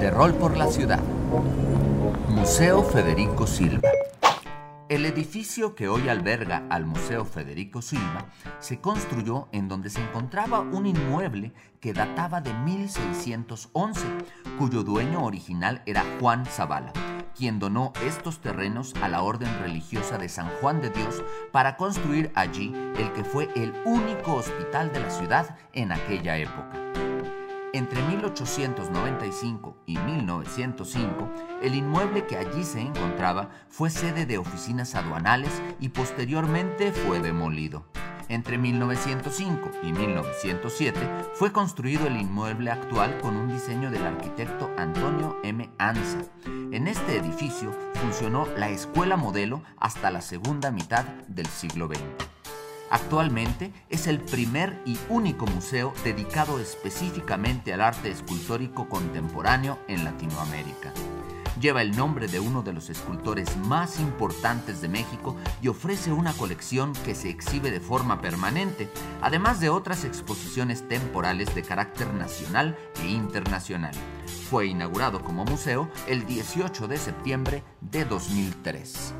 De rol por la ciudad. Museo Federico Silva. El edificio que hoy alberga al Museo Federico Silva se construyó en donde se encontraba un inmueble que databa de 1611, cuyo dueño original era Juan Zavala, quien donó estos terrenos a la Orden Religiosa de San Juan de Dios para construir allí el que fue el único hospital de la ciudad en aquella época. Entre 1895 y 1905, el inmueble que allí se encontraba fue sede de oficinas aduanales y posteriormente fue demolido. Entre 1905 y 1907 fue construido el inmueble actual con un diseño del arquitecto Antonio M. Anza. En este edificio funcionó la escuela modelo hasta la segunda mitad del siglo XX. Actualmente es el primer y único museo dedicado específicamente al arte escultórico contemporáneo en Latinoamérica. Lleva el nombre de uno de los escultores más importantes de México y ofrece una colección que se exhibe de forma permanente, además de otras exposiciones temporales de carácter nacional e internacional. Fue inaugurado como museo el 18 de septiembre de 2003.